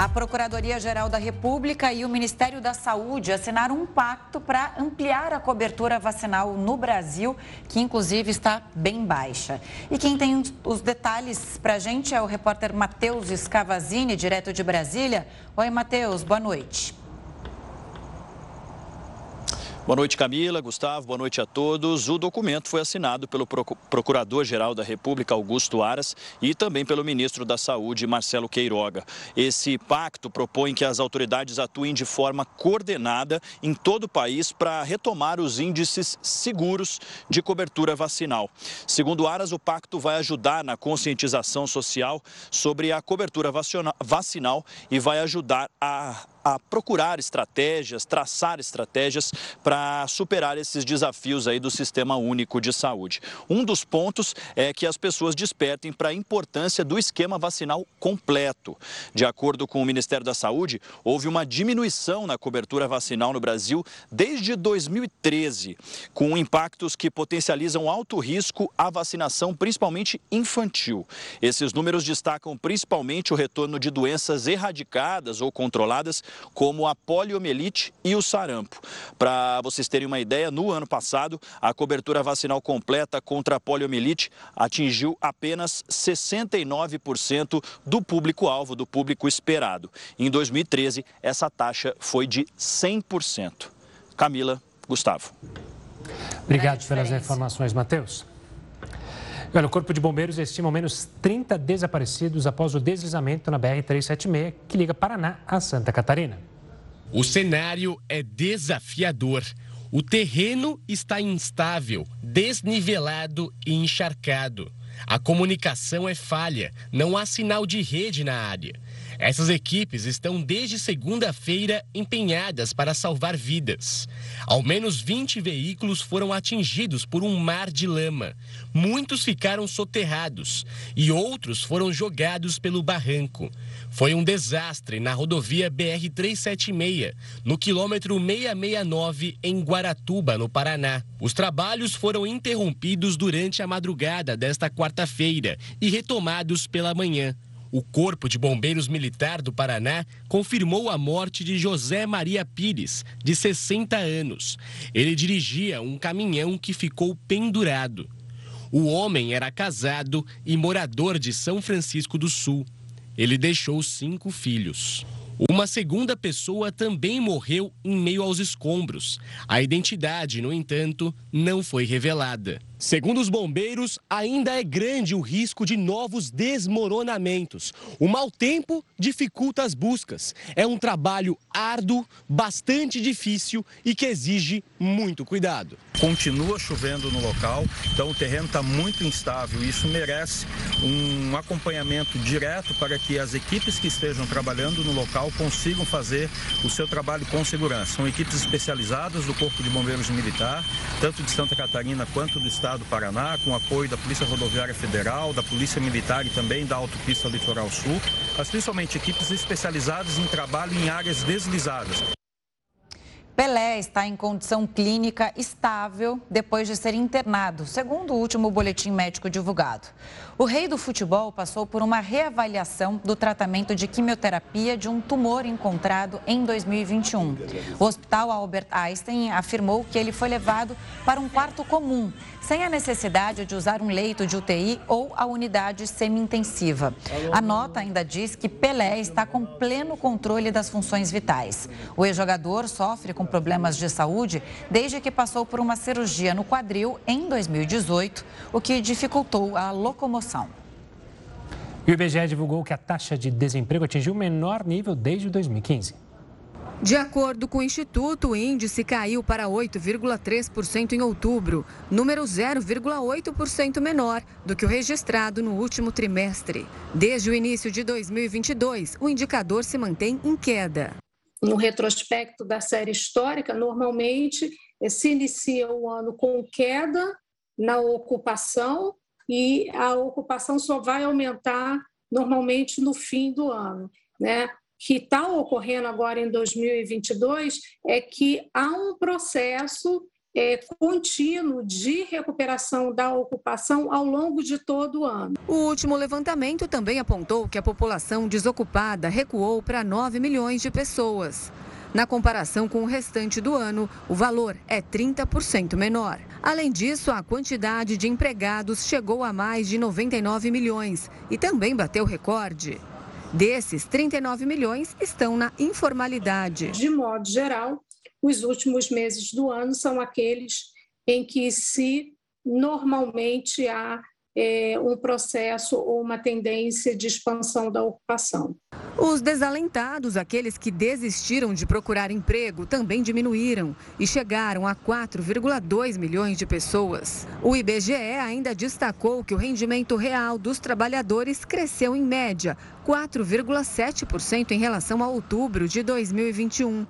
A Procuradoria-Geral da República e o Ministério da Saúde assinaram um pacto para ampliar a cobertura vacinal no Brasil, que inclusive está bem baixa. E quem tem os detalhes para a gente é o repórter Matheus Scavazini, direto de Brasília. Oi, Matheus, boa noite. Boa noite, Camila, Gustavo, boa noite a todos. O documento foi assinado pelo Procurador-Geral da República, Augusto Aras, e também pelo Ministro da Saúde, Marcelo Queiroga. Esse pacto propõe que as autoridades atuem de forma coordenada em todo o país para retomar os índices seguros de cobertura vacinal. Segundo Aras, o pacto vai ajudar na conscientização social sobre a cobertura vacinal e vai ajudar a a procurar estratégias, traçar estratégias para superar esses desafios aí do Sistema Único de Saúde. Um dos pontos é que as pessoas despertem para a importância do esquema vacinal completo. De acordo com o Ministério da Saúde, houve uma diminuição na cobertura vacinal no Brasil desde 2013, com impactos que potencializam alto risco à vacinação, principalmente infantil. Esses números destacam principalmente o retorno de doenças erradicadas ou controladas como a poliomielite e o sarampo. Para vocês terem uma ideia, no ano passado, a cobertura vacinal completa contra a poliomielite atingiu apenas 69% do público-alvo, do público esperado. Em 2013, essa taxa foi de 100%. Camila, Gustavo. Obrigado pelas informações, Matheus. Olha, o Corpo de Bombeiros estima ao menos 30 desaparecidos após o deslizamento na BR-376, que liga Paraná a Santa Catarina. O cenário é desafiador. O terreno está instável, desnivelado e encharcado. A comunicação é falha, não há sinal de rede na área. Essas equipes estão desde segunda-feira empenhadas para salvar vidas. Ao menos 20 veículos foram atingidos por um mar de lama. Muitos ficaram soterrados e outros foram jogados pelo barranco. Foi um desastre na rodovia BR-376, no quilômetro 669, em Guaratuba, no Paraná. Os trabalhos foram interrompidos durante a madrugada desta quarta-feira e retomados pela manhã. O Corpo de Bombeiros Militar do Paraná confirmou a morte de José Maria Pires, de 60 anos. Ele dirigia um caminhão que ficou pendurado. O homem era casado e morador de São Francisco do Sul. Ele deixou cinco filhos. Uma segunda pessoa também morreu em meio aos escombros. A identidade, no entanto, não foi revelada. Segundo os bombeiros, ainda é grande o risco de novos desmoronamentos. O mau tempo dificulta as buscas. É um trabalho árduo, bastante difícil e que exige muito cuidado. Continua chovendo no local, então o terreno está muito instável. Isso merece um acompanhamento direto para que as equipes que estejam trabalhando no local consigam fazer o seu trabalho com segurança. São equipes especializadas do Corpo de Bombeiros Militar, tanto de Santa Catarina quanto do Estado Estado do Paraná, com apoio da Polícia Rodoviária Federal, da Polícia Militar e também da Autopista Litoral Sul, mas principalmente equipes especializadas em trabalho em áreas deslizadas. Pelé está em condição clínica estável depois de ser internado, segundo o último boletim médico divulgado. O rei do futebol passou por uma reavaliação do tratamento de quimioterapia de um tumor encontrado em 2021. O hospital Albert Einstein afirmou que ele foi levado para um quarto comum sem a necessidade de usar um leito de UTI ou a unidade semi-intensiva. A nota ainda diz que Pelé está com pleno controle das funções vitais. O ex-jogador sofre com problemas de saúde desde que passou por uma cirurgia no quadril em 2018, o que dificultou a locomoção. E o IBGE divulgou que a taxa de desemprego atingiu o menor nível desde 2015. De acordo com o Instituto, o índice caiu para 8,3% em outubro, número 0,8% menor do que o registrado no último trimestre. Desde o início de 2022, o indicador se mantém em queda. No retrospecto da série histórica, normalmente se inicia o ano com queda na ocupação e a ocupação só vai aumentar normalmente no fim do ano. Né? Que está ocorrendo agora em 2022 é que há um processo é, contínuo de recuperação da ocupação ao longo de todo o ano. O último levantamento também apontou que a população desocupada recuou para 9 milhões de pessoas. Na comparação com o restante do ano, o valor é 30% menor. Além disso, a quantidade de empregados chegou a mais de 99 milhões e também bateu recorde. Desses, 39 milhões estão na informalidade. De modo geral, os últimos meses do ano são aqueles em que se normalmente há é, um processo ou uma tendência de expansão da ocupação. Os desalentados, aqueles que desistiram de procurar emprego, também diminuíram e chegaram a 4,2 milhões de pessoas. O IBGE ainda destacou que o rendimento real dos trabalhadores cresceu em média 4,7% em relação a outubro de 2021.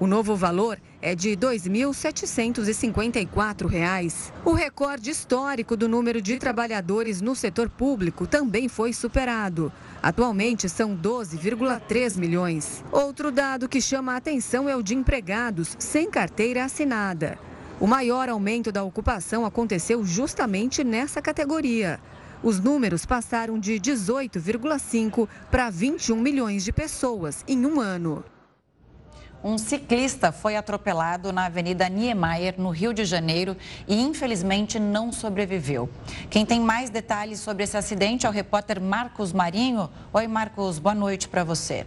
O novo valor é de R$ 2.754. O recorde histórico do número de trabalhadores no setor público também foi superado. Atualmente são 12,3 milhões. Outro dado que chama a atenção é o de empregados sem carteira assinada. O maior aumento da ocupação aconteceu justamente nessa categoria. Os números passaram de 18,5 para 21 milhões de pessoas em um ano. Um ciclista foi atropelado na Avenida Niemeyer, no Rio de Janeiro, e infelizmente não sobreviveu. Quem tem mais detalhes sobre esse acidente é o repórter Marcos Marinho. Oi, Marcos, boa noite para você.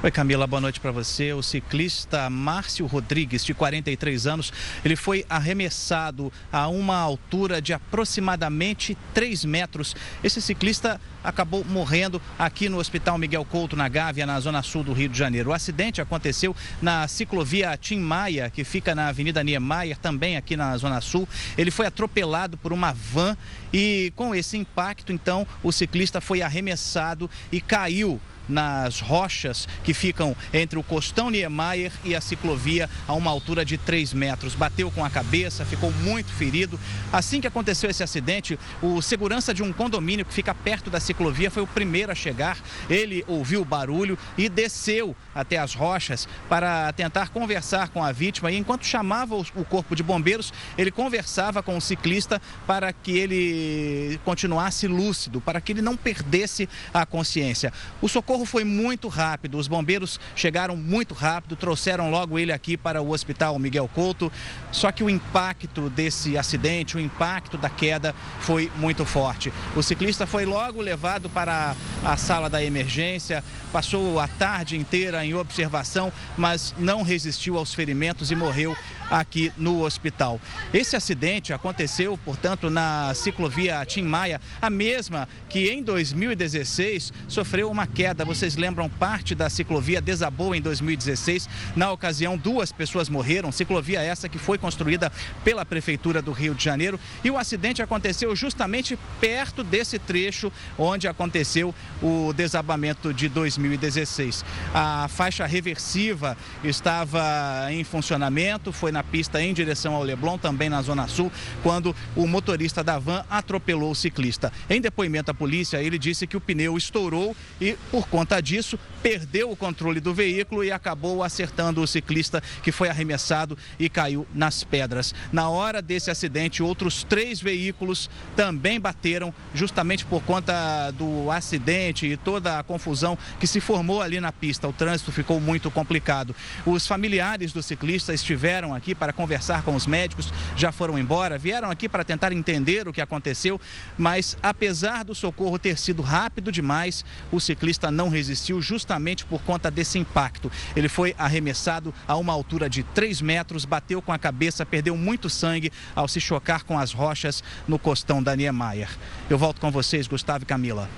Oi Camila, boa noite para você. O ciclista Márcio Rodrigues, de 43 anos, ele foi arremessado a uma altura de aproximadamente 3 metros. Esse ciclista acabou morrendo aqui no Hospital Miguel Couto, na Gávea, na zona sul do Rio de Janeiro. O acidente aconteceu na ciclovia Tim Maia, que fica na Avenida Niemeyer, também aqui na zona sul. Ele foi atropelado por uma van e com esse impacto, então, o ciclista foi arremessado e caiu nas rochas que ficam entre o Costão Niemeyer e a ciclovia a uma altura de 3 metros. Bateu com a cabeça, ficou muito ferido. Assim que aconteceu esse acidente, o segurança de um condomínio que fica perto da ciclovia foi o primeiro a chegar. Ele ouviu o barulho e desceu até as rochas para tentar conversar com a vítima. E enquanto chamava o corpo de bombeiros, ele conversava com o ciclista para que ele continuasse lúcido, para que ele não perdesse a consciência. O socorro socorro foi muito rápido, os bombeiros chegaram muito rápido, trouxeram logo ele aqui para o hospital Miguel Couto. Só que o impacto desse acidente, o impacto da queda foi muito forte. O ciclista foi logo levado para a sala da emergência, passou a tarde inteira em observação, mas não resistiu aos ferimentos e morreu aqui no hospital. Esse acidente aconteceu, portanto, na ciclovia Tim Maia, a mesma que em 2016 sofreu uma queda. Vocês lembram, parte da ciclovia desabou em 2016. Na ocasião, duas pessoas morreram. Ciclovia essa que foi construída pela Prefeitura do Rio de Janeiro. E o acidente aconteceu justamente perto desse trecho onde aconteceu o desabamento de 2016. A faixa reversiva estava em funcionamento, foi na na pista em direção ao Leblon, também na Zona Sul, quando o motorista da van atropelou o ciclista. Em depoimento à polícia, ele disse que o pneu estourou e, por conta disso, perdeu o controle do veículo e acabou acertando o ciclista que foi arremessado e caiu nas pedras. Na hora desse acidente, outros três veículos também bateram, justamente por conta do acidente e toda a confusão que se formou ali na pista. O trânsito ficou muito complicado. Os familiares do ciclista estiveram aqui para conversar com os médicos, já foram embora, vieram aqui para tentar entender o que aconteceu, mas apesar do socorro ter sido rápido demais, o ciclista não resistiu justamente por conta desse impacto. Ele foi arremessado a uma altura de 3 metros, bateu com a cabeça, perdeu muito sangue ao se chocar com as rochas no costão da Niemeyer. Eu volto com vocês, Gustavo e Camila.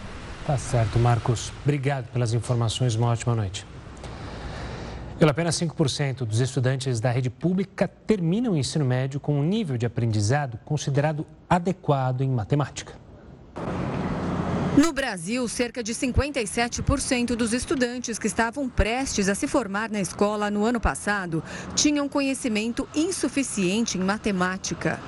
Tá certo, Marcos. Obrigado pelas informações. Uma ótima noite. Pelo apenas 5% dos estudantes da rede pública terminam o ensino médio com um nível de aprendizado considerado adequado em matemática. No Brasil, cerca de 57% dos estudantes que estavam prestes a se formar na escola no ano passado tinham conhecimento insuficiente em matemática.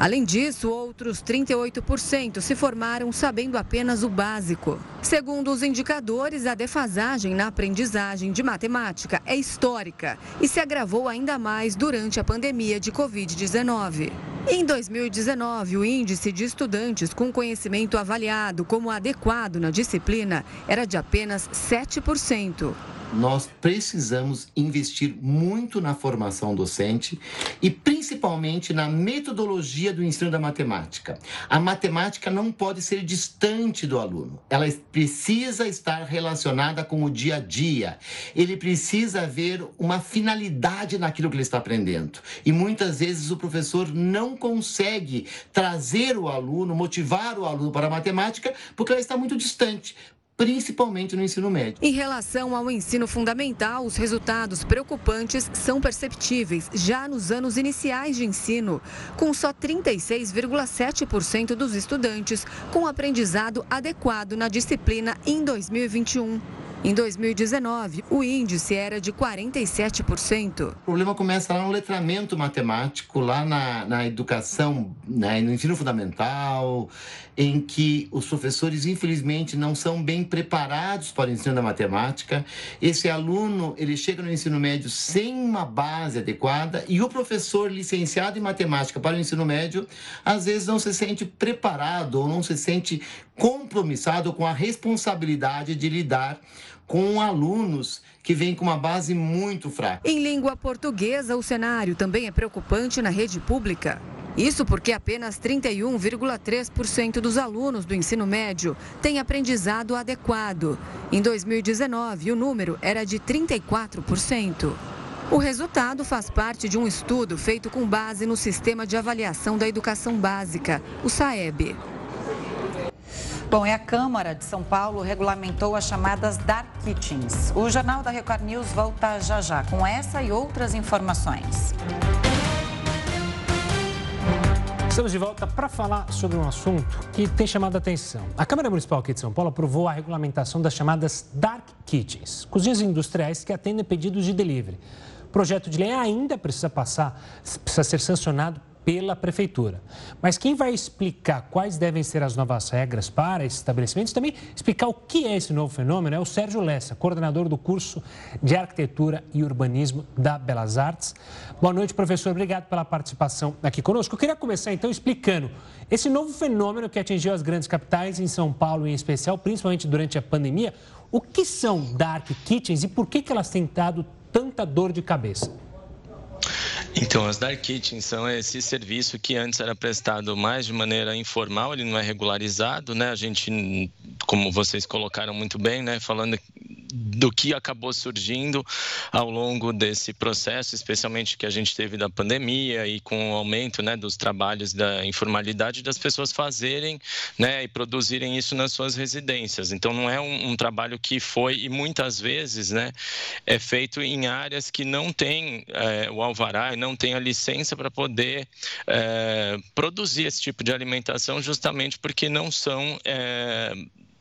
Além disso, outros 38% se formaram sabendo apenas o básico. Segundo os indicadores, a defasagem na aprendizagem de matemática é histórica e se agravou ainda mais durante a pandemia de Covid-19. Em 2019, o índice de estudantes com conhecimento avaliado como adequado na disciplina era de apenas 7% nós precisamos investir muito na formação docente e principalmente na metodologia do ensino da matemática. A matemática não pode ser distante do aluno, ela precisa estar relacionada com o dia a dia. Ele precisa ver uma finalidade naquilo que ele está aprendendo. E muitas vezes o professor não consegue trazer o aluno, motivar o aluno para a matemática, porque ela está muito distante principalmente no ensino médio. Em relação ao ensino fundamental, os resultados preocupantes são perceptíveis já nos anos iniciais de ensino, com só 36,7% dos estudantes com aprendizado adequado na disciplina em 2021. Em 2019, o índice era de 47%. O problema começa lá no letramento matemático, lá na, na educação, né, no ensino fundamental, em que os professores, infelizmente, não são bem preparados para o ensino da matemática. Esse aluno, ele chega no ensino médio sem uma base adequada e o professor licenciado em matemática para o ensino médio, às vezes não se sente preparado ou não se sente compromissado com a responsabilidade de lidar com alunos que vêm com uma base muito fraca. Em língua portuguesa, o cenário também é preocupante na rede pública. Isso porque apenas 31,3% dos alunos do ensino médio têm aprendizado adequado. Em 2019, o número era de 34%. O resultado faz parte de um estudo feito com base no Sistema de Avaliação da Educação Básica, o SAEB. Bom, e a Câmara de São Paulo regulamentou as chamadas Dark Kitchens. O Jornal da Record News volta já já com essa e outras informações. Estamos de volta para falar sobre um assunto que tem chamado a atenção. A Câmara Municipal aqui de São Paulo aprovou a regulamentação das chamadas Dark Kitchens, cozinhas industriais que atendem pedidos de delivery. O projeto de lei ainda precisa passar, precisa ser sancionado pela Prefeitura. Mas quem vai explicar quais devem ser as novas regras para esses estabelecimentos, também explicar o que é esse novo fenômeno, é o Sérgio Lessa, coordenador do curso de Arquitetura e Urbanismo da Belas Artes. Boa noite, professor. Obrigado pela participação aqui conosco. Eu queria começar, então, explicando esse novo fenômeno que atingiu as grandes capitais, em São Paulo em especial, principalmente durante a pandemia. O que são dark kitchens e por que, que elas têm dado tanta dor de cabeça? Então, as dark kitchens são esse serviço que antes era prestado mais de maneira informal, ele não é regularizado, né? A gente, como vocês colocaram muito bem, né, falando do que acabou surgindo ao longo desse processo, especialmente que a gente teve da pandemia e com o aumento né, dos trabalhos da informalidade das pessoas fazerem né, e produzirem isso nas suas residências. Então, não é um, um trabalho que foi, e muitas vezes, né, é feito em áreas que não tem é, o alvará e não tem a licença para poder é, produzir esse tipo de alimentação, justamente porque não são. É,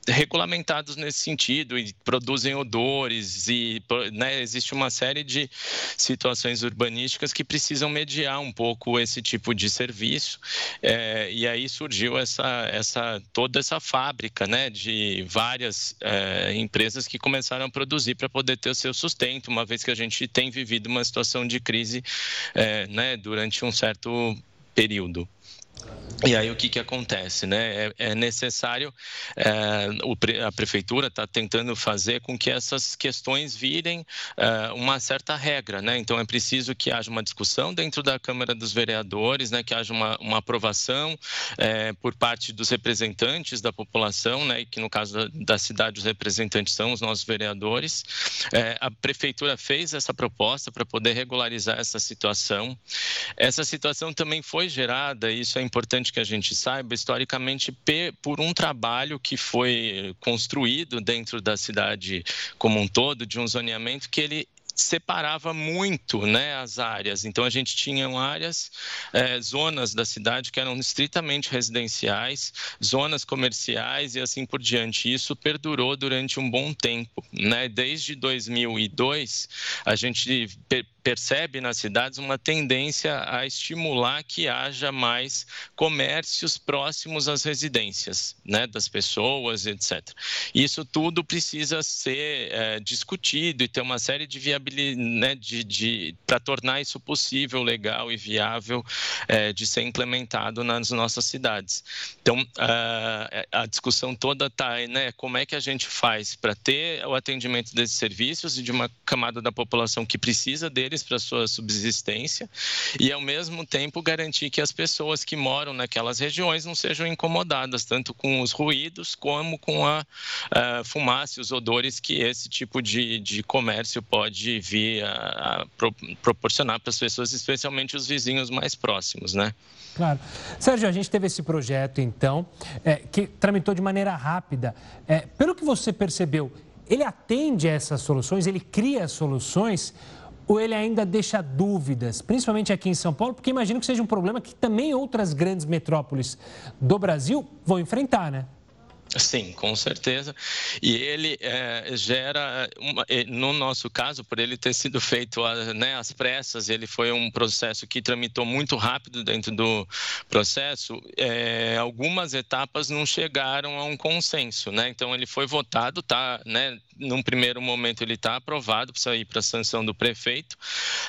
regulamentados nesse sentido e produzem odores e né, existe uma série de situações urbanísticas que precisam mediar um pouco esse tipo de serviço é, e aí surgiu essa, essa toda essa fábrica né, de várias é, empresas que começaram a produzir para poder ter o seu sustento uma vez que a gente tem vivido uma situação de crise é, né, durante um certo período. E aí o que, que acontece, né? É, é necessário, é, a prefeitura está tentando fazer com que essas questões virem é, uma certa regra, né? Então é preciso que haja uma discussão dentro da Câmara dos Vereadores, né? Que haja uma, uma aprovação é, por parte dos representantes da população, né? E que no caso da, da cidade os representantes são os nossos vereadores. A prefeitura fez essa proposta para poder regularizar essa situação. Essa situação também foi gerada, isso é importante que a gente saiba, historicamente, por um trabalho que foi construído dentro da cidade como um todo, de um zoneamento que ele separava muito né, as áreas. Então, a gente tinha áreas, é, zonas da cidade que eram estritamente residenciais, zonas comerciais e assim por diante. Isso perdurou durante um bom tempo. Né? Desde 2002, a gente percebe nas cidades uma tendência a estimular que haja mais comércios próximos às residências né, das pessoas, etc. Isso tudo precisa ser é, discutido e ter uma série de viabilidade né, de, de para tornar isso possível, legal e viável é, de ser implementado nas nossas cidades. Então, a, a discussão toda está, né, como é que a gente faz para ter o atendimento desses serviços e de uma camada da população que precisa deles para sua subsistência e, ao mesmo tempo, garantir que as pessoas que moram naquelas regiões não sejam incomodadas tanto com os ruídos como com a, a fumaça e os odores que esse tipo de, de comércio pode vir a, a pro, proporcionar para as pessoas, especialmente os vizinhos mais próximos, né? Claro. Sérgio, a gente teve esse projeto, então, é, que tramitou de maneira rápida. É, pelo que você percebeu, ele atende a essas soluções, ele cria soluções ou ele ainda deixa dúvidas, principalmente aqui em São Paulo, porque imagino que seja um problema que também outras grandes metrópoles do Brasil vão enfrentar, né? Sim, com certeza. E ele é, gera, uma, no nosso caso, por ele ter sido feito né, às pressas, ele foi um processo que tramitou muito rápido dentro do processo. É, algumas etapas não chegaram a um consenso, né? Então ele foi votado, tá, né? Num primeiro momento ele está aprovado, precisa ir para a sanção do prefeito,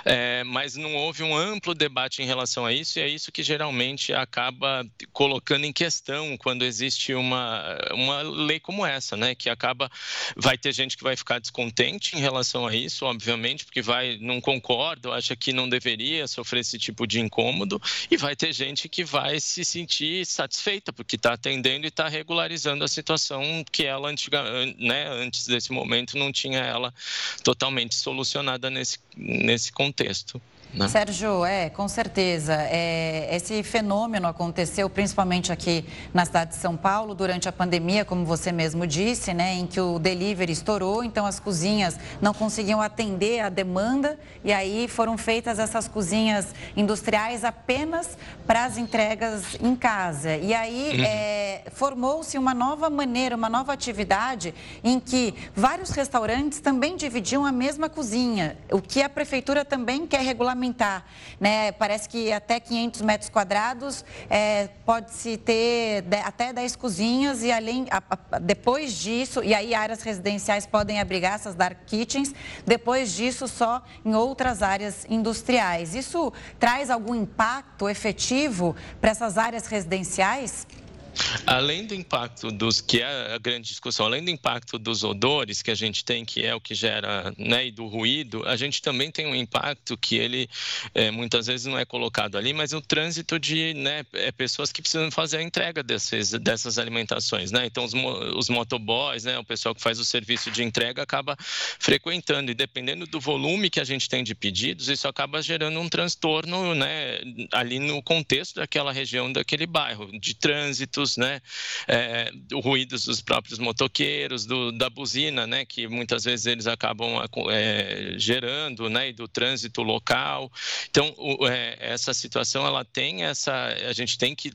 é, mas não houve um amplo debate em relação a isso, e é isso que geralmente acaba colocando em questão quando existe uma, uma lei como essa, né? Que acaba. Vai ter gente que vai ficar descontente em relação a isso, obviamente, porque vai, não concorda, acha que não deveria sofrer esse tipo de incômodo, e vai ter gente que vai se sentir satisfeita, porque está atendendo e está regularizando a situação que ela antiga, né, antes desse momento momento não tinha ela totalmente solucionada nesse, nesse contexto. Né? Sérgio, é, com certeza. É, esse fenômeno aconteceu principalmente aqui na cidade de São Paulo durante a pandemia, como você mesmo disse, né, em que o delivery estourou, então as cozinhas não conseguiam atender a demanda e aí foram feitas essas cozinhas industriais apenas para as entregas em casa. E aí uhum. é, formou-se uma nova maneira, uma nova atividade em que vários restaurantes também dividiam a mesma cozinha, o que a prefeitura também quer regulamentar aumentar. Né? Parece que até 500 metros quadrados é, pode-se ter até 10 cozinhas e além, a, a, depois disso, e aí áreas residenciais podem abrigar essas dark kitchens, depois disso só em outras áreas industriais. Isso traz algum impacto efetivo para essas áreas residenciais? Além do impacto dos que é a grande discussão, além do impacto dos odores que a gente tem, que é o que gera, né, e do ruído, a gente também tem um impacto que ele é, muitas vezes não é colocado ali, mas o trânsito de né, é, pessoas que precisam fazer a entrega desses, dessas alimentações, né? Então os, os motoboys, né, o pessoal que faz o serviço de entrega acaba frequentando e dependendo do volume que a gente tem de pedidos, isso acaba gerando um transtorno, né, ali no contexto daquela região, daquele bairro, de trânsitos né? É, ruídos dos próprios motoqueiros, do, da buzina, né? Que muitas vezes eles acabam é, gerando, né? E do trânsito local. Então, o, é, essa situação, ela tem essa... A gente tem que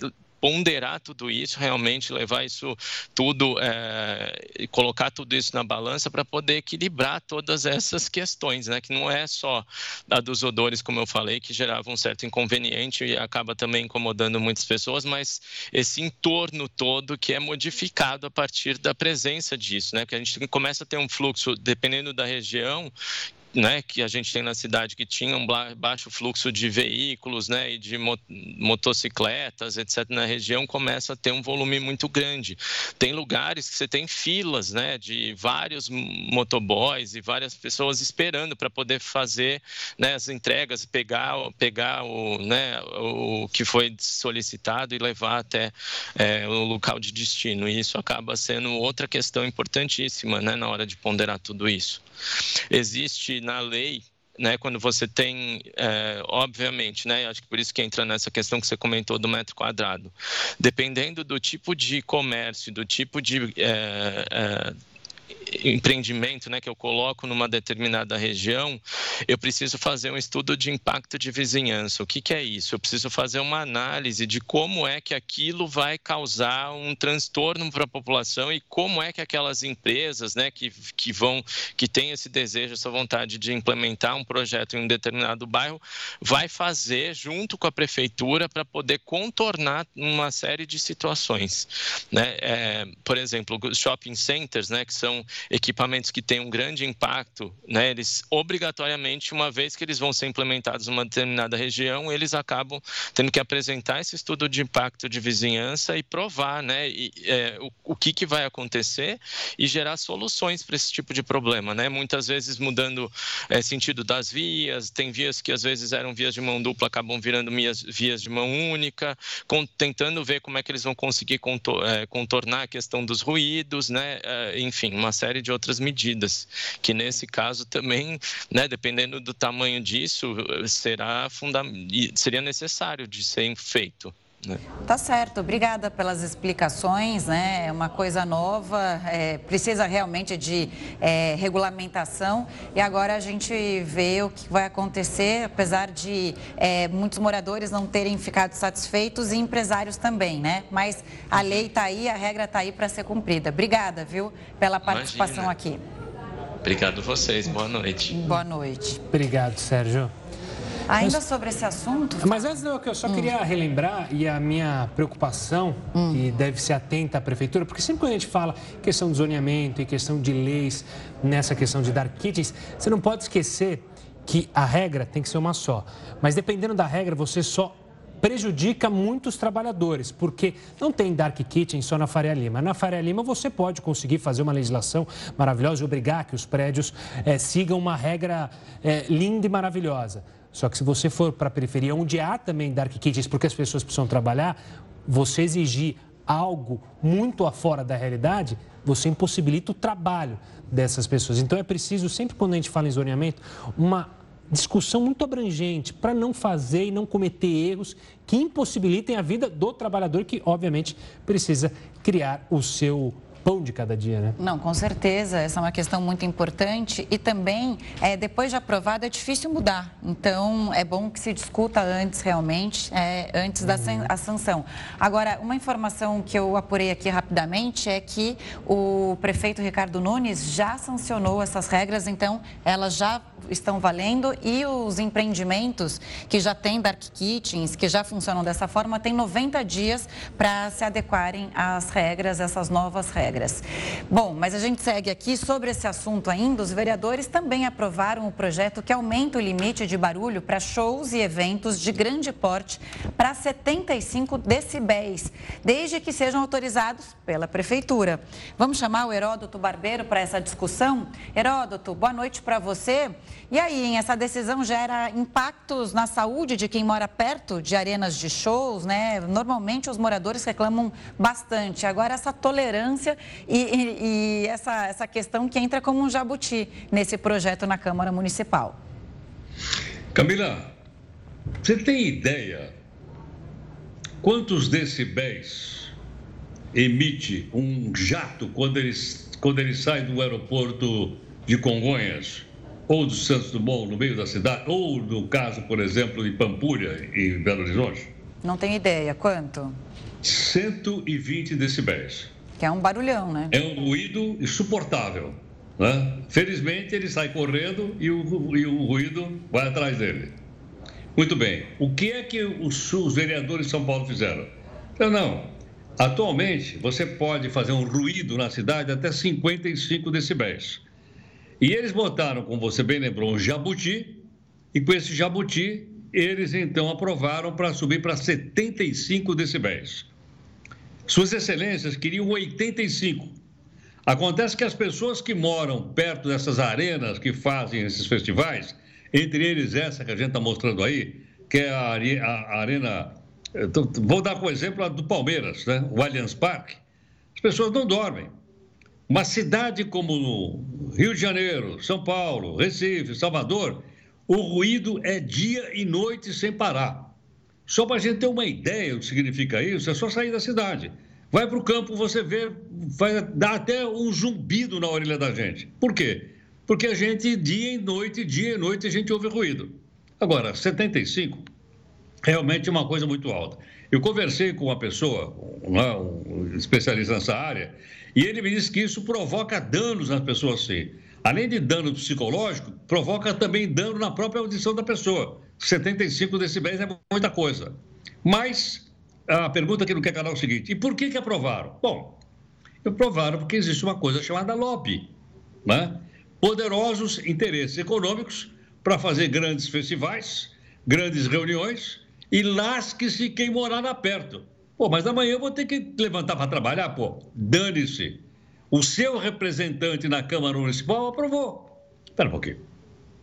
ponderar tudo isso, realmente levar isso tudo, é, colocar tudo isso na balança para poder equilibrar todas essas questões, né? Que não é só a dos odores, como eu falei, que gerava um certo inconveniente e acaba também incomodando muitas pessoas, mas esse entorno todo que é modificado a partir da presença disso, né? Porque a gente começa a ter um fluxo, dependendo da região, né, que a gente tem na cidade que tinha um baixo fluxo de veículos né, e de motocicletas, etc., na região, começa a ter um volume muito grande. Tem lugares que você tem filas né, de vários motoboys e várias pessoas esperando para poder fazer né, as entregas, pegar, pegar o, né, o que foi solicitado e levar até é, o local de destino. E isso acaba sendo outra questão importantíssima né, na hora de ponderar tudo isso. Existe na lei né, quando você tem, é, obviamente, né, acho que por isso que entra nessa questão que você comentou do metro quadrado, dependendo do tipo de comércio, do tipo de é, é, empreendimento né, que eu coloco numa determinada região, eu preciso fazer um estudo de impacto de vizinhança. O que, que é isso? Eu preciso fazer uma análise de como é que aquilo vai causar um transtorno para a população e como é que aquelas empresas né, que, que vão, que têm esse desejo, essa vontade de implementar um projeto em um determinado bairro, vai fazer junto com a prefeitura para poder contornar uma série de situações. Né? É, por exemplo, shopping centers, né, que são equipamentos que têm um grande impacto, né, eles obrigatoriamente, uma vez que eles vão ser implementados numa determinada região, eles acabam tendo que apresentar esse estudo de impacto de vizinhança e provar né, e, é, o, o que, que vai acontecer e gerar soluções para esse tipo de problema. Né? Muitas vezes mudando é, sentido das vias, tem vias que às vezes eram vias de mão dupla, acabam virando vias, vias de mão única, com, tentando ver como é que eles vão conseguir é, contornar a questão dos ruídos, né? É, enfim, uma série de outras medidas, que nesse caso também, né, dependendo do tamanho disso, será funda seria necessário de ser feito. Né? Tá certo, obrigada pelas explicações, né? É uma coisa nova, é, precisa realmente de é, regulamentação e agora a gente vê o que vai acontecer, apesar de é, muitos moradores não terem ficado satisfeitos e empresários também, né? Mas a lei está aí, a regra está aí para ser cumprida. Obrigada, viu, pela participação Imagina. aqui. Obrigado vocês, boa noite. Boa noite. Obrigado, Sérgio. Ainda mas, sobre esse assunto? Mas antes, eu só hum. queria relembrar, e a minha preocupação, hum. que deve ser atenta à prefeitura, porque sempre quando a gente fala questão de zoneamento e questão de leis, nessa questão de dar kitchens, você não pode esquecer que a regra tem que ser uma só. Mas dependendo da regra, você só prejudica muitos trabalhadores, porque não tem dark kitchen só na Faria Lima. Na Faria Lima você pode conseguir fazer uma legislação maravilhosa e obrigar que os prédios é, sigam uma regra é, linda e maravilhosa. Só que se você for para a periferia, onde há também dark kitchens, porque as pessoas precisam trabalhar, você exigir algo muito afora da realidade, você impossibilita o trabalho dessas pessoas. Então é preciso, sempre quando a gente fala em zoneamento, uma discussão muito abrangente para não fazer e não cometer erros que impossibilitem a vida do trabalhador que, obviamente, precisa criar o seu pão de cada dia, né? Não, com certeza. Essa é uma questão muito importante. E também, é, depois de aprovado, é difícil mudar. Então, é bom que se discuta antes, realmente, é, antes da uhum. sanção. Agora, uma informação que eu apurei aqui rapidamente é que o prefeito Ricardo Nunes já sancionou essas regras, então elas já estão valendo e os empreendimentos que já têm dark kitchens, que já funcionam dessa forma, têm 90 dias para se adequarem às regras, essas novas regras. Bom, mas a gente segue aqui sobre esse assunto ainda. Os vereadores também aprovaram o projeto que aumenta o limite de barulho para shows e eventos de grande porte para 75 decibéis, desde que sejam autorizados pela prefeitura. Vamos chamar o Heródoto Barbeiro para essa discussão? Heródoto, boa noite para você. E aí, hein, essa decisão gera impactos na saúde de quem mora perto de arenas de shows, né? Normalmente os moradores reclamam bastante. Agora, essa tolerância e, e, e essa, essa questão que entra como um jabuti nesse projeto na Câmara Municipal. Camila, você tem ideia quantos decibéis emite um jato quando ele, quando ele sai do aeroporto de Congonhas? ou do Santos Dumont, no meio da cidade, ou no caso, por exemplo, de Pampulha, em Belo Horizonte? Não tenho ideia. Quanto? 120 decibéis. Que é um barulhão, né? É um ruído insuportável. Né? Felizmente, ele sai correndo e o, e o ruído vai atrás dele. Muito bem. O que é que os, os vereadores de São Paulo fizeram? Não, não. Atualmente, você pode fazer um ruído na cidade até 55 decibéis. E eles botaram, como você bem lembrou, um jabuti, e com esse jabuti, eles então aprovaram para subir para 75 decibéis. Suas Excelências queriam 85. Acontece que as pessoas que moram perto dessas arenas que fazem esses festivais, entre eles essa que a gente está mostrando aí, que é a, a, a arena. Vou dar como exemplo do Palmeiras, né? o Allianz Parque. As pessoas não dormem. Uma cidade como Rio de Janeiro, São Paulo, Recife, Salvador, o ruído é dia e noite sem parar. Só para a gente ter uma ideia do que significa isso, é só sair da cidade. Vai para o campo, você vê, vai dar até um zumbido na orelha da gente. Por quê? porque a gente, dia e noite, dia e noite, a gente ouve ruído. Agora, 75 realmente é uma coisa muito alta. Eu conversei com uma pessoa, um, um especialista nessa área, e ele me disse que isso provoca danos nas pessoas, sim. Além de dano psicológico, provoca também dano na própria audição da pessoa. 75 decibéis é muita coisa. Mas a pergunta que não quer calar é o seguinte: e por que, que aprovaram? Bom, aprovaram porque existe uma coisa chamada lobby. Né? Poderosos interesses econômicos para fazer grandes festivais, grandes reuniões e lasque-se quem morar lá perto. Pô, mas amanhã eu vou ter que levantar para trabalhar, pô. Dane-se. O seu representante na Câmara Municipal aprovou. Espera um pouquinho.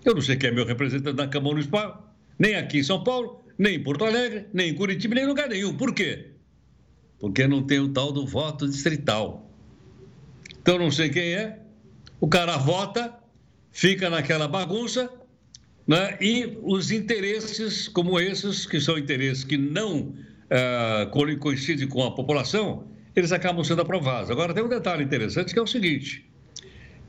Eu não sei quem é meu representante na Câmara Municipal, nem aqui em São Paulo, nem em Porto Alegre, nem em Curitiba, nem em lugar nenhum. Por quê? Porque não tem o tal do voto distrital. Então não sei quem é, o cara vota, fica naquela bagunça, né? e os interesses como esses, que são interesses que não uh, coincidem com a população, eles acabam sendo aprovados. Agora, tem um detalhe interessante que é o seguinte: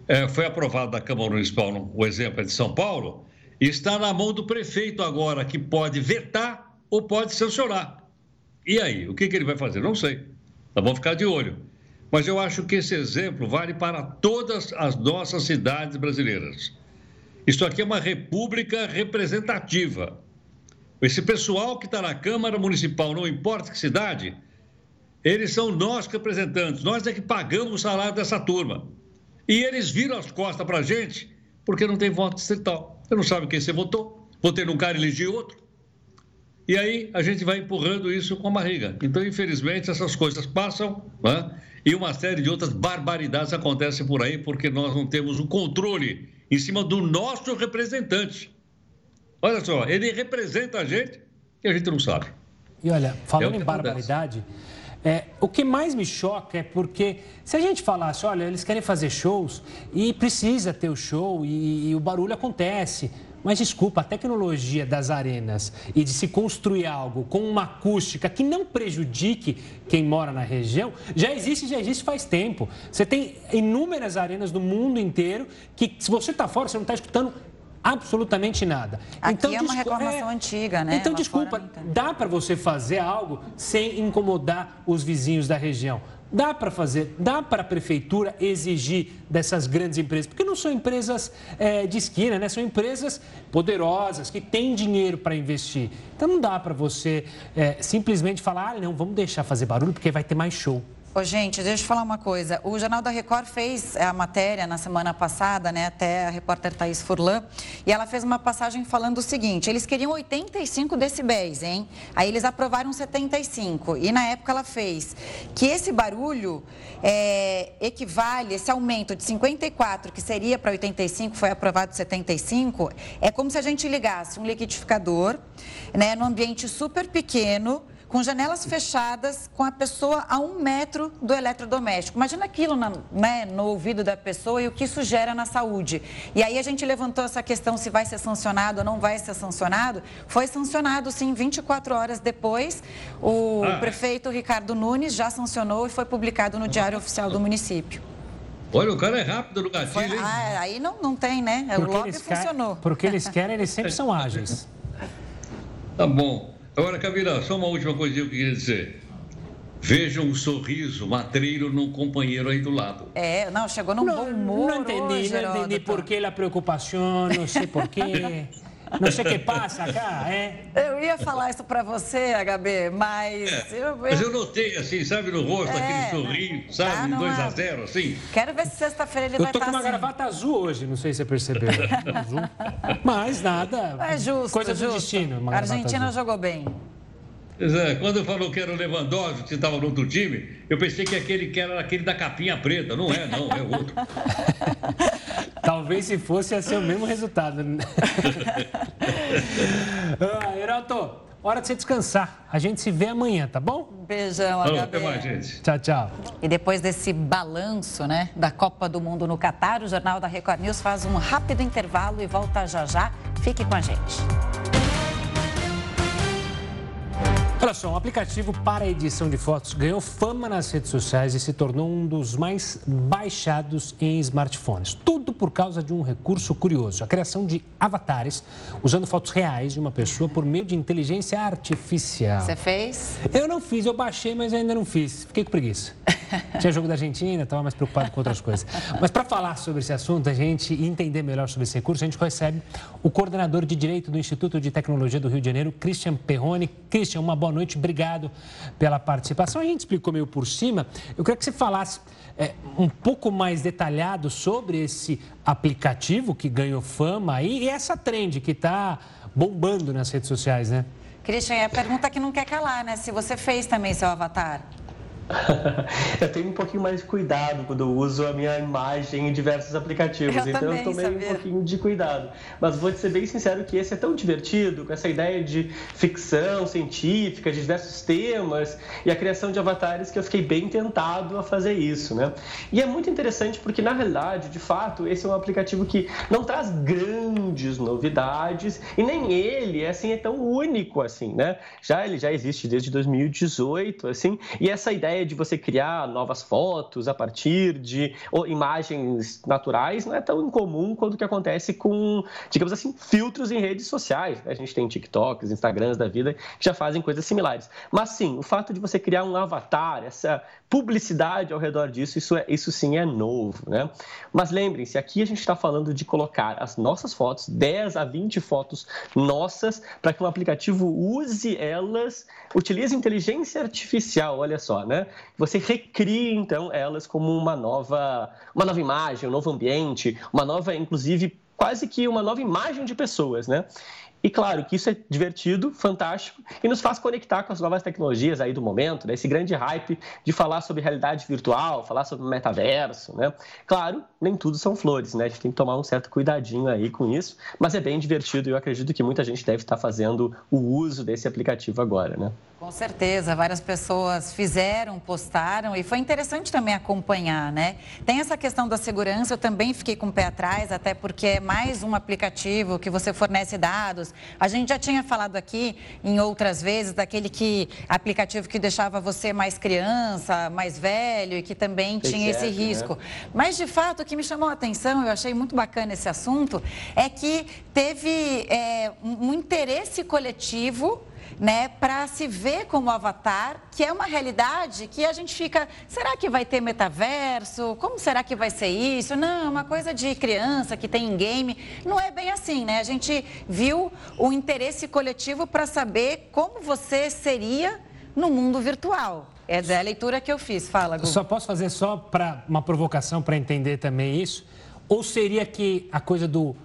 é, foi aprovado na Câmara Municipal, o exemplo é de São Paulo, está na mão do prefeito agora, que pode vetar ou pode sancionar. E aí, o que, que ele vai fazer? Não sei. Nós vamos ficar de olho. Mas eu acho que esse exemplo vale para todas as nossas cidades brasileiras. Isso aqui é uma república representativa. Esse pessoal que está na Câmara Municipal, não importa que cidade, eles são nós representantes, nós é que pagamos o salário dessa turma. E eles viram as costas para a gente porque não tem voto distrital. Você não sabe quem você votou, votei num cara e elegi outro. E aí a gente vai empurrando isso com a barriga. Então, infelizmente, essas coisas passam né? e uma série de outras barbaridades acontecem por aí porque nós não temos o controle em cima do nosso representante. Olha só, ele representa a gente e a gente não sabe. E olha, falando é em barbaridade, acontece. É, o que mais me choca é porque se a gente falasse, olha, eles querem fazer shows e precisa ter o show e, e o barulho acontece. Mas desculpa, a tecnologia das arenas e de se construir algo com uma acústica que não prejudique quem mora na região, já existe, já existe faz tempo. Você tem inúmeras arenas no mundo inteiro que, se você está fora, você não está escutando absolutamente nada. Aqui então, é uma reclamação é... antiga, né? Então, Lá desculpa, dá para você fazer algo sem incomodar os vizinhos da região. Dá para fazer, dá para a prefeitura exigir dessas grandes empresas, porque não são empresas é, de esquina, né? São empresas poderosas, que têm dinheiro para investir. Então não dá para você é, simplesmente falar, ah, não, vamos deixar fazer barulho porque vai ter mais show. Ô, gente, deixa eu falar uma coisa. O Jornal da Record fez a matéria na semana passada, né? Até a repórter Thaís Furlan. E ela fez uma passagem falando o seguinte: eles queriam 85 decibéis, hein? Aí eles aprovaram 75. E na época ela fez que esse barulho é, equivale, esse aumento de 54, que seria para 85, foi aprovado 75, é como se a gente ligasse um liquidificador, né? Num ambiente super pequeno com janelas fechadas, com a pessoa a um metro do eletrodoméstico. Imagina aquilo na, né, no ouvido da pessoa e o que isso gera na saúde. E aí a gente levantou essa questão se vai ser sancionado ou não vai ser sancionado. Foi sancionado, sim, 24 horas depois. O ah. prefeito Ricardo Nunes já sancionou e foi publicado no Diário Oficial do município. Olha, o cara é rápido no gatilho, Foi, hein? Ah, aí não, não tem, né? Porque o lobby funcionou. Quer, porque eles querem, eles sempre são ágeis. Tá bom. Agora, Camila, só uma última coisinha que eu queria dizer. Veja um sorriso matreiro num companheiro aí do lado. É, não, chegou num bom humor. Não entendi, hoje, não entendi por que a preocupação, não sei por quê. Não sei o que passa cá, é? Eu ia falar isso para você, HB, mas... É, eu, eu... Mas eu notei, assim, sabe, no rosto, é, aquele sorriso, sabe, tá 2 a 0 assim. Quero ver se sexta-feira ele eu vai estar Eu tô com uma assim. gravata azul hoje, não sei se você percebeu. azul. Mas nada, é justo, coisa justo. do destino. A Argentina jogou bem. É, quando falou que era o Lewandowski, que estava no outro time, eu pensei que aquele que era aquele da capinha preta. Não é, não, é outro. Talvez se fosse, ia ser o mesmo resultado. ah, Heroto, hora de você descansar. A gente se vê amanhã, tá bom? Beijão, Alô, Até mais, gente. Tchau, tchau. E depois desse balanço, né, da Copa do Mundo no Catar, o Jornal da Record News faz um rápido intervalo e volta já já. Fique com a gente. Olha só, um aplicativo para edição de fotos ganhou fama nas redes sociais e se tornou um dos mais baixados em smartphones. Tudo por causa de um recurso curioso: a criação de avatares usando fotos reais de uma pessoa por meio de inteligência artificial. Você fez? Eu não fiz, eu baixei, mas ainda não fiz. Fiquei com preguiça. Tinha jogo da Argentina, estava mais preocupado com outras coisas. Mas para falar sobre esse assunto, a gente entender melhor sobre esse recurso, a gente recebe o coordenador de Direito do Instituto de Tecnologia do Rio de Janeiro, Christian Perrone. Christian, uma boa noite, obrigado pela participação. A gente explicou meio por cima. Eu queria que você falasse é, um pouco mais detalhado sobre esse aplicativo que ganhou fama aí, e essa trend que está bombando nas redes sociais, né? Christian, é a pergunta que não quer calar, né? Se você fez também seu avatar. eu tenho um pouquinho mais de cuidado quando uso a minha imagem em diversos aplicativos, eu então também, eu tomei sabia? um pouquinho de cuidado. Mas vou te ser bem sincero que esse é tão divertido, com essa ideia de ficção científica, de diversos temas e a criação de avatares que eu fiquei bem tentado a fazer isso, né? E é muito interessante porque na realidade, de fato, esse é um aplicativo que não traz grandes novidades e nem ele assim é tão único assim, né? Já ele já existe desde 2018, assim, e essa ideia de você criar novas fotos a partir de imagens naturais não é tão incomum quanto o que acontece com, digamos assim, filtros em redes sociais. A gente tem TikToks, Instagrams da vida que já fazem coisas similares. Mas sim, o fato de você criar um avatar, essa publicidade ao redor disso, isso, é, isso sim é novo, né? Mas lembrem-se, aqui a gente está falando de colocar as nossas fotos, 10 a 20 fotos nossas, para que um aplicativo use elas, utilize inteligência artificial, olha só, né? Você recria então elas como uma nova, uma nova imagem, um novo ambiente, uma nova, inclusive, quase que uma nova imagem de pessoas, né? E claro que isso é divertido, fantástico e nos faz conectar com as novas tecnologias aí do momento, né? esse grande hype de falar sobre realidade virtual, falar sobre metaverso, né? Claro, nem tudo são flores, né? A gente tem que tomar um certo cuidadinho aí com isso, mas é bem divertido e eu acredito que muita gente deve estar fazendo o uso desse aplicativo agora, né? Com certeza, várias pessoas fizeram, postaram e foi interessante também acompanhar, né? Tem essa questão da segurança, eu também fiquei com o pé atrás, até porque é mais um aplicativo que você fornece dados. A gente já tinha falado aqui em outras vezes daquele que aplicativo que deixava você mais criança, mais velho e que também Tem tinha certo, esse né? risco. Mas de fato, o que me chamou a atenção, eu achei muito bacana esse assunto, é que teve é, um interesse coletivo né, para se ver como avatar, que é uma realidade que a gente fica, será que vai ter metaverso? Como será que vai ser isso? Não, é uma coisa de criança que tem em game. Não é bem assim, né? A gente viu o interesse coletivo para saber como você seria no mundo virtual. É a leitura que eu fiz. Fala, Gu. Só posso fazer só para uma provocação para entender também isso? Ou seria que a coisa do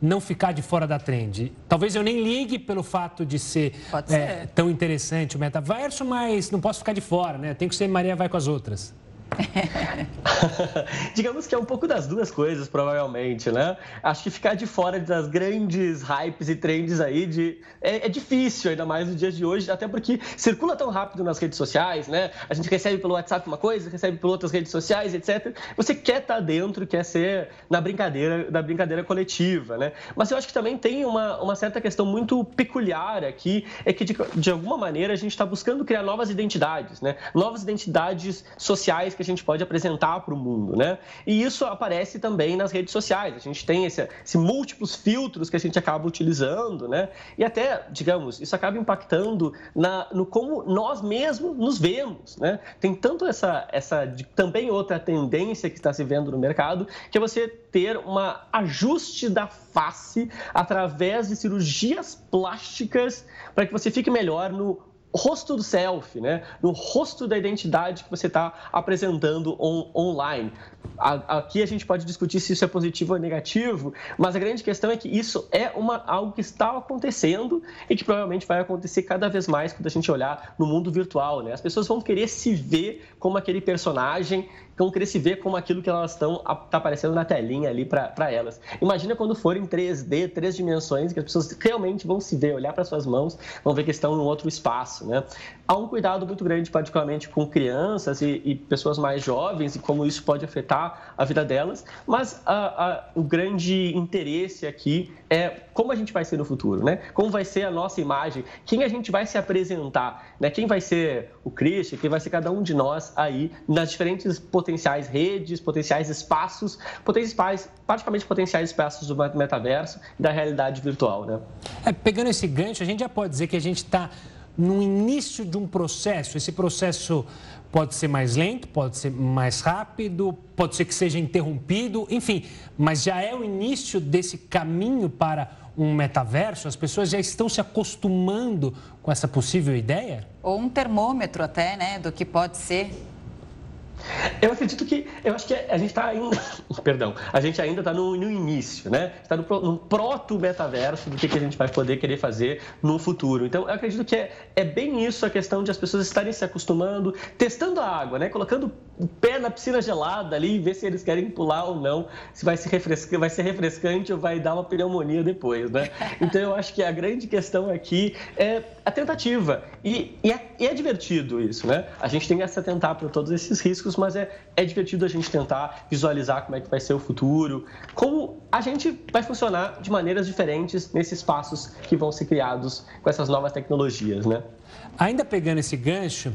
não ficar de fora da trend? Talvez eu nem ligue pelo fato de ser, é, ser. tão interessante o metaverso, mas não posso ficar de fora, né? Tem que ser Maria vai com as outras. Digamos que é um pouco das duas coisas, provavelmente, né? Acho que ficar de fora das grandes hypes e trends aí de... é, é difícil, ainda mais nos dias de hoje, até porque circula tão rápido nas redes sociais, né? A gente recebe pelo WhatsApp uma coisa, recebe por outras redes sociais, etc. Você quer estar dentro, quer ser na brincadeira, da brincadeira coletiva, né? Mas eu acho que também tem uma, uma certa questão muito peculiar aqui, é que de, de alguma maneira a gente está buscando criar novas identidades, né? Novas identidades sociais que a gente pode apresentar para o mundo, né? E isso aparece também nas redes sociais. A gente tem esse, esse múltiplos filtros que a gente acaba utilizando, né? E até, digamos, isso acaba impactando na, no como nós mesmos nos vemos, né? Tem tanto essa, essa também outra tendência que está se vendo no mercado, que é você ter um ajuste da face através de cirurgias plásticas para que você fique melhor no rosto do selfie, né? No rosto da identidade que você está apresentando on- online. A- Aqui a gente pode discutir se isso é positivo ou negativo, mas a grande questão é que isso é uma, algo que está acontecendo e que provavelmente vai acontecer cada vez mais quando a gente olhar no mundo virtual, né? As pessoas vão querer se ver como aquele personagem, vão querer se ver como aquilo que elas estão tá aparecendo na telinha ali para elas. Imagina quando for em 3D, três dimensões, que as pessoas realmente vão se ver, olhar para suas mãos, vão ver que estão em outro espaço. espaço, né? Há um cuidado muito grande, particularmente com crianças e, e pessoas mais jovens e como isso pode afetar a vida delas, mas a, a, o grande interesse aqui é como a gente vai ser no futuro, né? Como vai ser a nossa imagem, quem a gente vai se apresentar, né? Quem vai ser o Christian, quem vai ser cada um de nós aí nas diferentes potenciais redes, potenciais espaços, potenciais, praticamente potenciais espaços do metaverso e da realidade virtual, né? É, pegando esse gancho, a gente já pode dizer que a gente está no início de um processo. Esse processo pode ser mais lento, pode ser mais rápido, pode ser que seja interrompido, enfim, mas já é o início desse caminho para um metaverso? As pessoas já estão se acostumando com essa possível ideia? Ou um termômetro até, né, do que pode ser eu acredito que, eu acho que a gente está ainda, perdão, a gente ainda está no, no, início, né? Está no, no proto-metaverso do que, que a gente vai poder querer fazer no futuro. Então, eu acredito que é, é bem isso a questão de as pessoas estarem se acostumando, testando a água, né? Colocando o pé na piscina gelada ali e ver se eles querem pular ou não, se vai ser, refresca, vai ser refrescante ou vai dar uma pneumonia depois, né? Então, eu acho que a grande questão aqui é a tentativa. E, e, é, e é divertido isso, né? A gente tem que se atentar para todos esses riscos, mas é, é divertido a gente tentar visualizar como é que vai ser o futuro, como a gente vai funcionar de maneiras diferentes nesses espaços que vão ser criados com essas novas tecnologias, né? Ainda pegando esse gancho,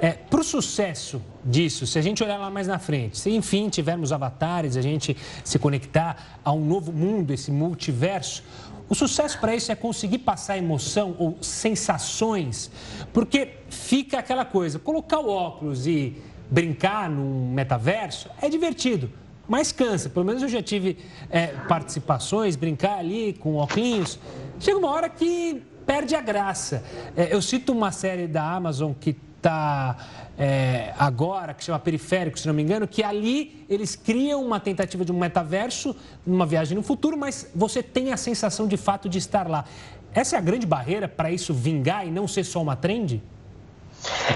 é, para o sucesso disso, se a gente olhar lá mais na frente, se enfim tivermos avatares, a gente se conectar a um novo mundo, esse multiverso, o sucesso para isso é conseguir passar emoção ou sensações, porque fica aquela coisa, colocar o óculos e brincar num metaverso é divertido, mas cansa. Pelo menos eu já tive é, participações, brincar ali com óculos. Chega uma hora que perde a graça. É, eu cito uma série da Amazon que está é, agora, que chama Periférico, se não me engano, que ali eles criam uma tentativa de um metaverso, numa viagem no futuro, mas você tem a sensação de fato de estar lá. Essa é a grande barreira para isso vingar e não ser só uma trend?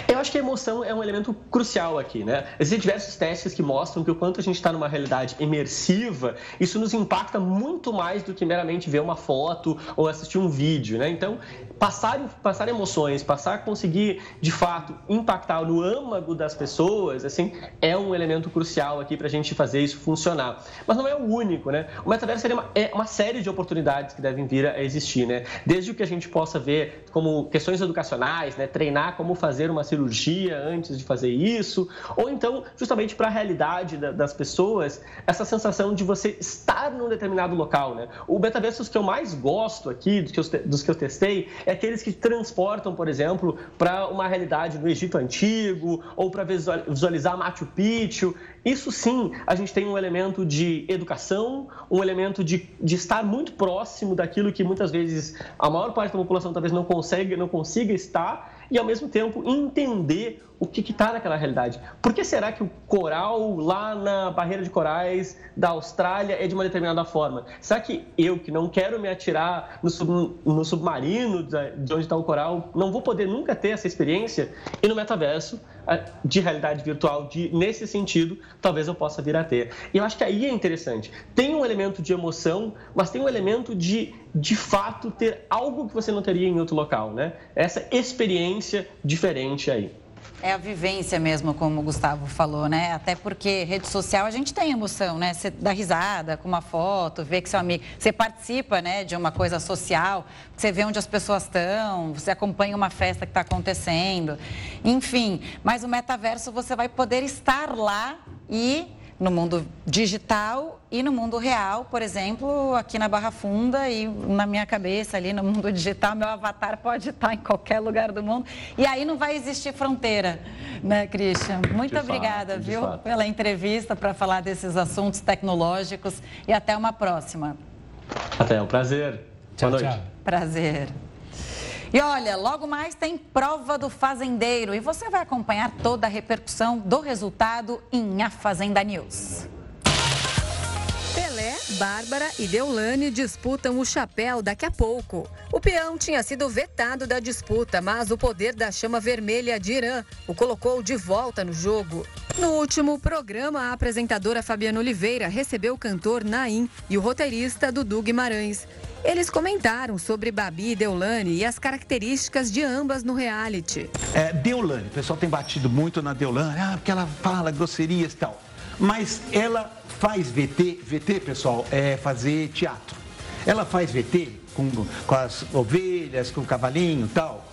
Eu acho que a emoção é um elemento crucial aqui, né? Existem diversos testes que mostram que o quanto a gente está numa realidade imersiva, isso nos impacta muito mais do que meramente ver uma foto ou assistir um vídeo, né? Então, passar, passar emoções, passar a conseguir, de fato, impactar no âmago das pessoas, assim, é um elemento crucial aqui para a gente fazer isso funcionar. Mas não é o único, né? O metaverso é uma, é uma série de oportunidades que devem vir a existir, né? Desde o que a gente possa ver como questões educacionais, né? Treinar como fazer uma cirurgia antes de fazer isso, ou então, justamente para a realidade das pessoas, essa sensação de você estar num determinado local, né? O metaverso que eu mais gosto aqui, dos que eu, dos que eu testei, é aqueles que transportam, por exemplo, para uma realidade no Egito Antigo ou para visualizar Machu Picchu. Isso sim, a gente tem um elemento de educação, um elemento de, de estar muito próximo daquilo que muitas vezes a maior parte da população talvez não consegue, não consiga estar e ao mesmo tempo entender o que está naquela realidade. Por que será que o coral lá na barreira de corais da Austrália é de uma determinada forma? Será que eu, que não quero me atirar no, sub, no submarino de onde está o coral, não vou poder nunca ter essa experiência? E no metaverso, de realidade virtual, de, nesse sentido, talvez eu possa vir a ter. E eu acho que aí é interessante. Tem um elemento de emoção, mas tem um elemento de, de fato, ter algo que você não teria em outro local, né? Essa experiência diferente aí. É a vivência mesmo, como o Gustavo falou, né? Até porque rede social a gente tem emoção, né? Você dá risada com uma foto, vê que seu amigo. Você participa, né, de uma coisa social, você vê onde as pessoas estão, você acompanha uma festa que está acontecendo. Enfim, mas o metaverso você vai poder estar lá e no mundo digital e no mundo real, por exemplo, aqui na Barra Funda e na minha cabeça ali no mundo digital, meu avatar pode estar em qualquer lugar do mundo e aí não vai existir fronteira, né, Christian? Muito de obrigada, fato, viu, fato. pela entrevista para falar desses assuntos tecnológicos e até uma próxima. Até, é um prazer. Tchau, Boa noite. Tchau. Prazer. E olha, logo mais tem prova do fazendeiro e você vai acompanhar toda a repercussão do resultado em A Fazenda News. Pelé, Bárbara e Deulane disputam o chapéu daqui a pouco. O peão tinha sido vetado da disputa, mas o poder da chama vermelha de Irã o colocou de volta no jogo. No último programa, a apresentadora Fabiana Oliveira recebeu o cantor Naim e o roteirista Dudu Guimarães. Eles comentaram sobre Babi e Deulane e as características de ambas no reality. É, Deulane, o pessoal tem batido muito na Deulane, ah, porque ela fala grosserias e tal. Mas ela faz VT, VT, pessoal, é fazer teatro. Ela faz VT com, com as ovelhas, com o cavalinho e tal.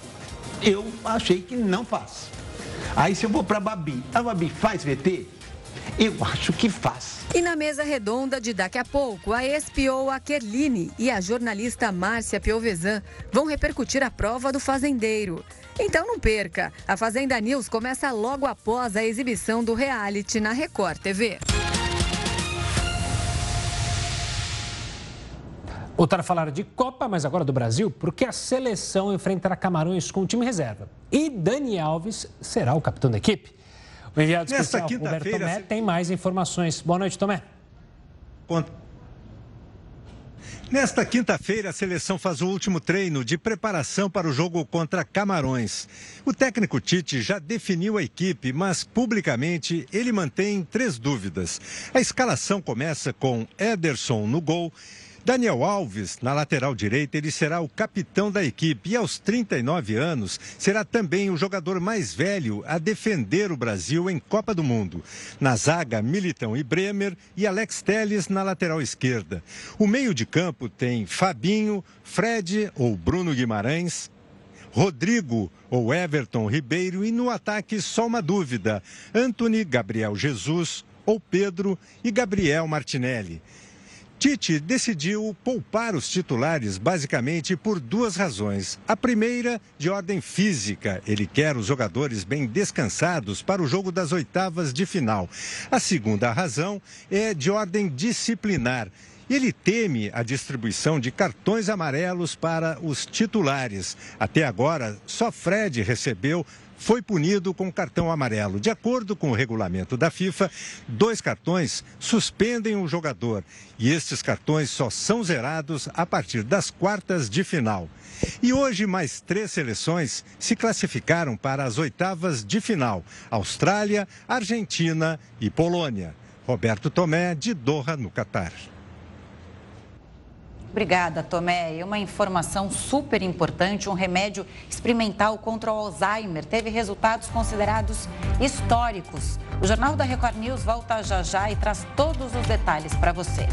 Eu achei que não faz. Aí se eu vou para Babi, a Babi faz VT? Eu acho que faz. E na mesa redonda de daqui a pouco, a a Kerline e a jornalista Márcia Piovesan vão repercutir a prova do fazendeiro. Então não perca, a Fazenda News começa logo após a exibição do reality na Record TV. Voltar a falar de Copa, mas agora do Brasil, porque a seleção enfrentará Camarões com o time reserva. E Dani Alves será o capitão da equipe. O enviado especial Roberto Tomé tem mais informações. Boa noite, Tomé. Nesta quinta-feira, a seleção faz o último treino de preparação para o jogo contra Camarões. O técnico Tite já definiu a equipe, mas publicamente ele mantém três dúvidas. A escalação começa com Ederson no gol Daniel Alves, na lateral direita, ele será o capitão da equipe e aos 39 anos será também o jogador mais velho a defender o Brasil em Copa do Mundo. Na zaga, Militão e Bremer e Alex Telles na lateral esquerda. O meio de campo tem Fabinho, Fred ou Bruno Guimarães, Rodrigo ou Everton Ribeiro e no ataque só uma dúvida: Anthony, Gabriel Jesus ou Pedro e Gabriel Martinelli. Tite decidiu poupar os titulares basicamente por duas razões. A primeira, de ordem física, ele quer os jogadores bem descansados para o jogo das oitavas de final. A segunda razão é de ordem disciplinar. Ele teme a distribuição de cartões amarelos para os titulares. Até agora, só Fred recebeu foi punido com cartão amarelo. De acordo com o regulamento da FIFA, dois cartões suspendem o jogador e estes cartões só são zerados a partir das quartas de final. E hoje mais três seleções se classificaram para as oitavas de final: Austrália, Argentina e Polônia. Roberto Tomé, de Doha, no Catar. Obrigada, Tomé. E uma informação super importante: um remédio experimental contra o Alzheimer teve resultados considerados históricos. O Jornal da Record News volta já já e traz todos os detalhes para você.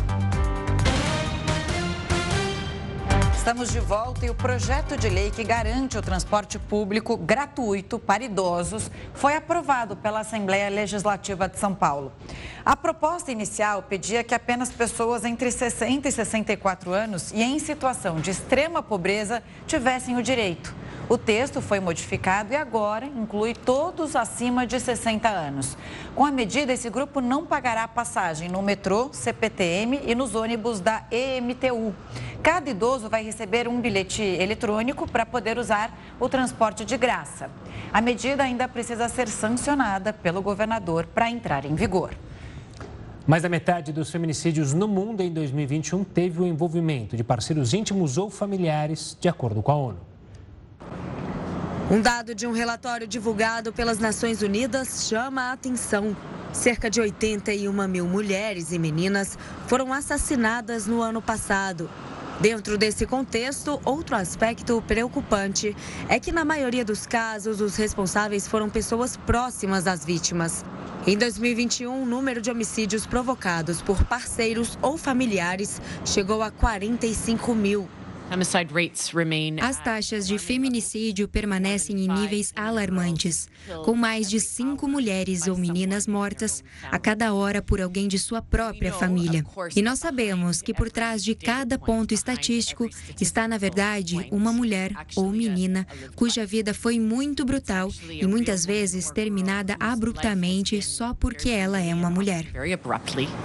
Estamos de volta e o projeto de lei que garante o transporte público gratuito para idosos foi aprovado pela Assembleia Legislativa de São Paulo. A proposta inicial pedia que apenas pessoas entre 60 e 64 anos e em situação de extrema pobreza tivessem o direito. O texto foi modificado e agora inclui todos acima de 60 anos. Com a medida, esse grupo não pagará passagem no metrô, CPTM e nos ônibus da EMTU. Cada idoso vai receber um bilhete eletrônico para poder usar o transporte de graça. A medida ainda precisa ser sancionada pelo governador para entrar em vigor. Mais da metade dos feminicídios no mundo em 2021 teve o envolvimento de parceiros íntimos ou familiares, de acordo com a ONU. Um dado de um relatório divulgado pelas Nações Unidas chama a atenção. Cerca de 81 mil mulheres e meninas foram assassinadas no ano passado. Dentro desse contexto, outro aspecto preocupante é que, na maioria dos casos, os responsáveis foram pessoas próximas às vítimas. Em 2021, o número de homicídios provocados por parceiros ou familiares chegou a 45 mil. As taxas de feminicídio permanecem em níveis alarmantes, com mais de cinco mulheres ou meninas mortas a cada hora por alguém de sua própria família. E nós sabemos que por trás de cada ponto estatístico está, na verdade, uma mulher ou menina cuja vida foi muito brutal e muitas vezes terminada abruptamente só porque ela é uma mulher.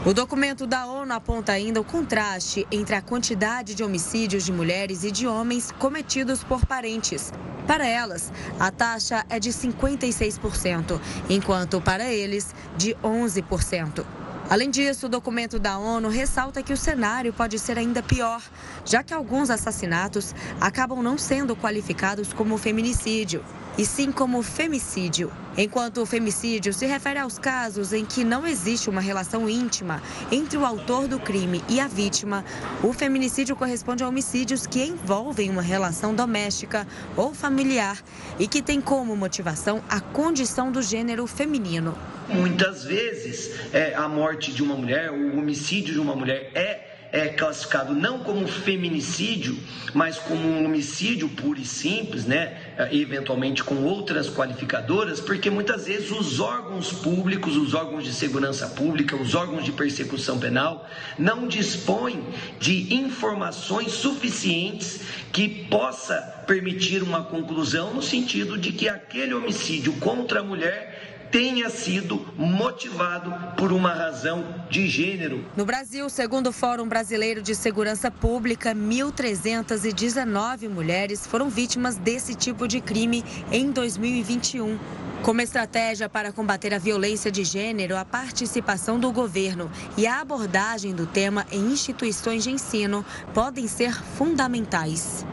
O documento da ONU aponta ainda o contraste entre a quantidade de homicídios de mulheres mulheres e de homens cometidos por parentes. Para elas, a taxa é de 56%, enquanto para eles, de 11%. Além disso, o documento da ONU ressalta que o cenário pode ser ainda pior, já que alguns assassinatos acabam não sendo qualificados como feminicídio e sim como femicídio. Enquanto o femicídio se refere aos casos em que não existe uma relação íntima entre o autor do crime e a vítima, o feminicídio corresponde a homicídios que envolvem uma relação doméstica ou familiar e que tem como motivação a condição do gênero feminino. Muitas vezes, é, a morte de uma mulher, o homicídio de uma mulher é é classificado não como feminicídio, mas como um homicídio puro e simples, né? É, eventualmente com outras qualificadoras, porque muitas vezes os órgãos públicos, os órgãos de segurança pública, os órgãos de persecução penal não dispõem de informações suficientes que possa permitir uma conclusão no sentido de que aquele homicídio contra a mulher tenha sido motivado por uma razão de gênero. No Brasil, segundo o Fórum Brasileiro de Segurança Pública, 1.319 mulheres foram vítimas desse tipo de crime em 2021. Como estratégia para combater a violência de gênero, a participação do governo e a abordagem do tema em instituições de ensino podem ser fundamentais.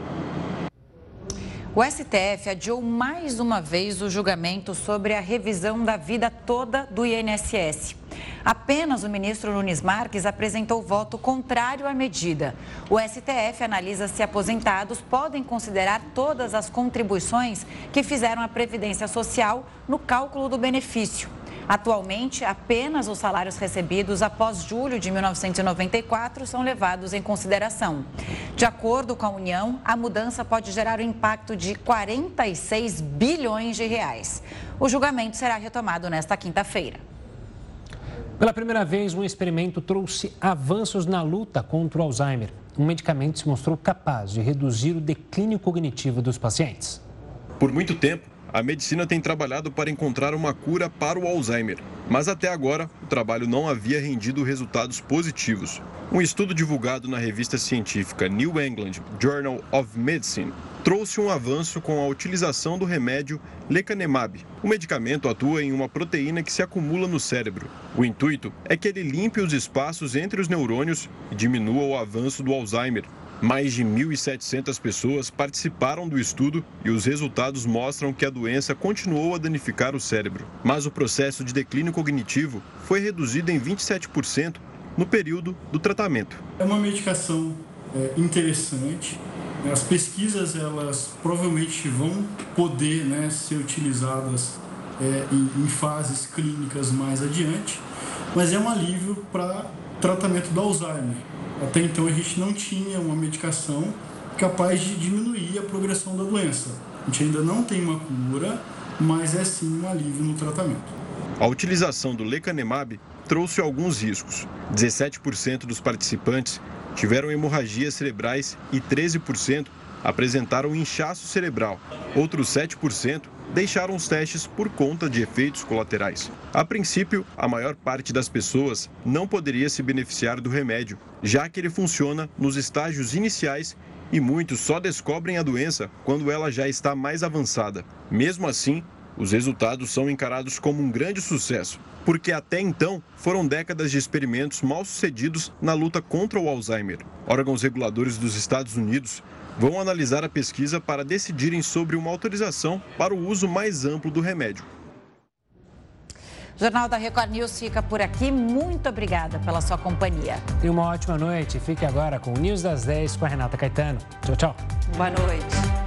O STF adiou mais uma vez o julgamento sobre a revisão da vida toda do INSS. Apenas o ministro Nunes Marques apresentou voto contrário à medida. O STF analisa se aposentados podem considerar todas as contribuições que fizeram à Previdência Social no cálculo do benefício. Atualmente, apenas os salários recebidos após julho de 1994 são levados em consideração. De acordo com a União, a mudança pode gerar um impacto de 46 bilhões de reais. O julgamento será retomado nesta quinta-feira. Pela primeira vez, um experimento trouxe avanços na luta contra o Alzheimer. Um medicamento se mostrou capaz de reduzir o declínio cognitivo dos pacientes. Por muito tempo, a medicina tem trabalhado para encontrar uma cura para o Alzheimer, mas até agora o trabalho não havia rendido resultados positivos. Um estudo divulgado na revista científica New England Journal of Medicine trouxe um avanço com a utilização do remédio lecanemab. O medicamento atua em uma proteína que se acumula no cérebro. O intuito é que ele limpe os espaços entre os neurônios e diminua o avanço do Alzheimer, mais de 1.700 pessoas participaram do estudo e os resultados mostram que a doença continuou a danificar o cérebro. Mas o processo de declínio cognitivo foi reduzido em 27% no período do tratamento. É uma medicação é, interessante. As pesquisas elas provavelmente vão poder né, ser utilizadas é, em, em fases clínicas mais adiante, mas é um alívio para tratamento do Alzheimer. Até então a gente não tinha uma medicação capaz de diminuir a progressão da doença. A gente ainda não tem uma cura, mas é sim um alívio no tratamento. A utilização do lecanemab trouxe alguns riscos. 17% dos participantes tiveram hemorragias cerebrais e 13% apresentaram inchaço cerebral. Outros 7% deixaram os testes por conta de efeitos colaterais. A princípio, a maior parte das pessoas não poderia se beneficiar do remédio, já que ele funciona nos estágios iniciais e muitos só descobrem a doença quando ela já está mais avançada. Mesmo assim, os resultados são encarados como um grande sucesso, porque até então foram décadas de experimentos mal sucedidos na luta contra o Alzheimer. Órgãos reguladores dos Estados Unidos vão analisar a pesquisa para decidirem sobre uma autorização para o uso mais amplo do remédio. Jornal da Record News fica por aqui. Muito obrigada pela sua companhia. E uma ótima noite. Fique agora com o News das 10 com a Renata Caetano. Tchau, tchau. Boa noite.